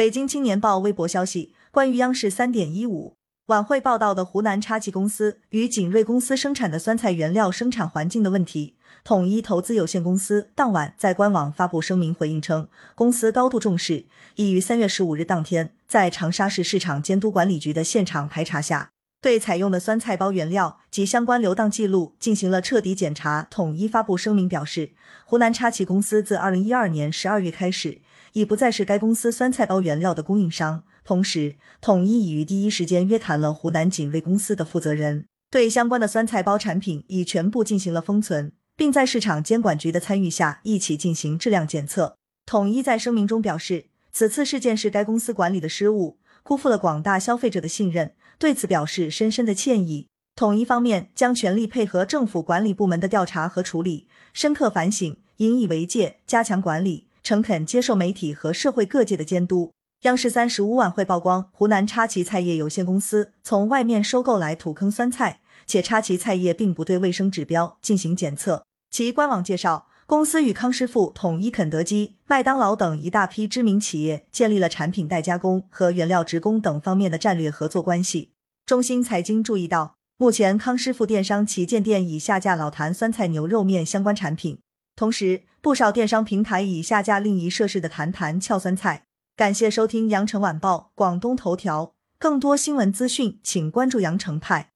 北京青年报微博消息，关于央视三点一五晚会报道的湖南插旗公司与景瑞公司生产的酸菜原料生产环境的问题，统一投资有限公司当晚在官网发布声明回应称，公司高度重视，已于三月十五日当天在长沙市市场监督管理局的现场排查下，对采用的酸菜包原料及相关流当记录进行了彻底检查。统一发布声明表示，湖南插旗公司自二零一二年十二月开始。已不再是该公司酸菜包原料的供应商。同时，统一已于第一时间约谈了湖南锦瑞公司的负责人，对相关的酸菜包产品已全部进行了封存，并在市场监管局的参与下一起进行质量检测。统一在声明中表示，此次事件是该公司管理的失误，辜负了广大消费者的信任，对此表示深深的歉意。统一方面将全力配合政府管理部门的调查和处理，深刻反省，引以为戒，加强管理。诚恳接受媒体和社会各界的监督。央视三十五晚会曝光，湖南插旗菜业有限公司从外面收购来土坑酸菜，且插旗菜业并不对卫生指标进行检测。其官网介绍，公司与康师傅、统一、肯德基、麦当劳等一大批知名企业建立了产品代加工和原料直供等方面的战略合作关系。中新财经注意到，目前康师傅电商旗舰店已下架老坛酸菜牛肉面相关产品。同时，不少电商平台已下架另一涉事的坛坛俏酸菜。感谢收听羊城晚报广东头条，更多新闻资讯，请关注羊城派。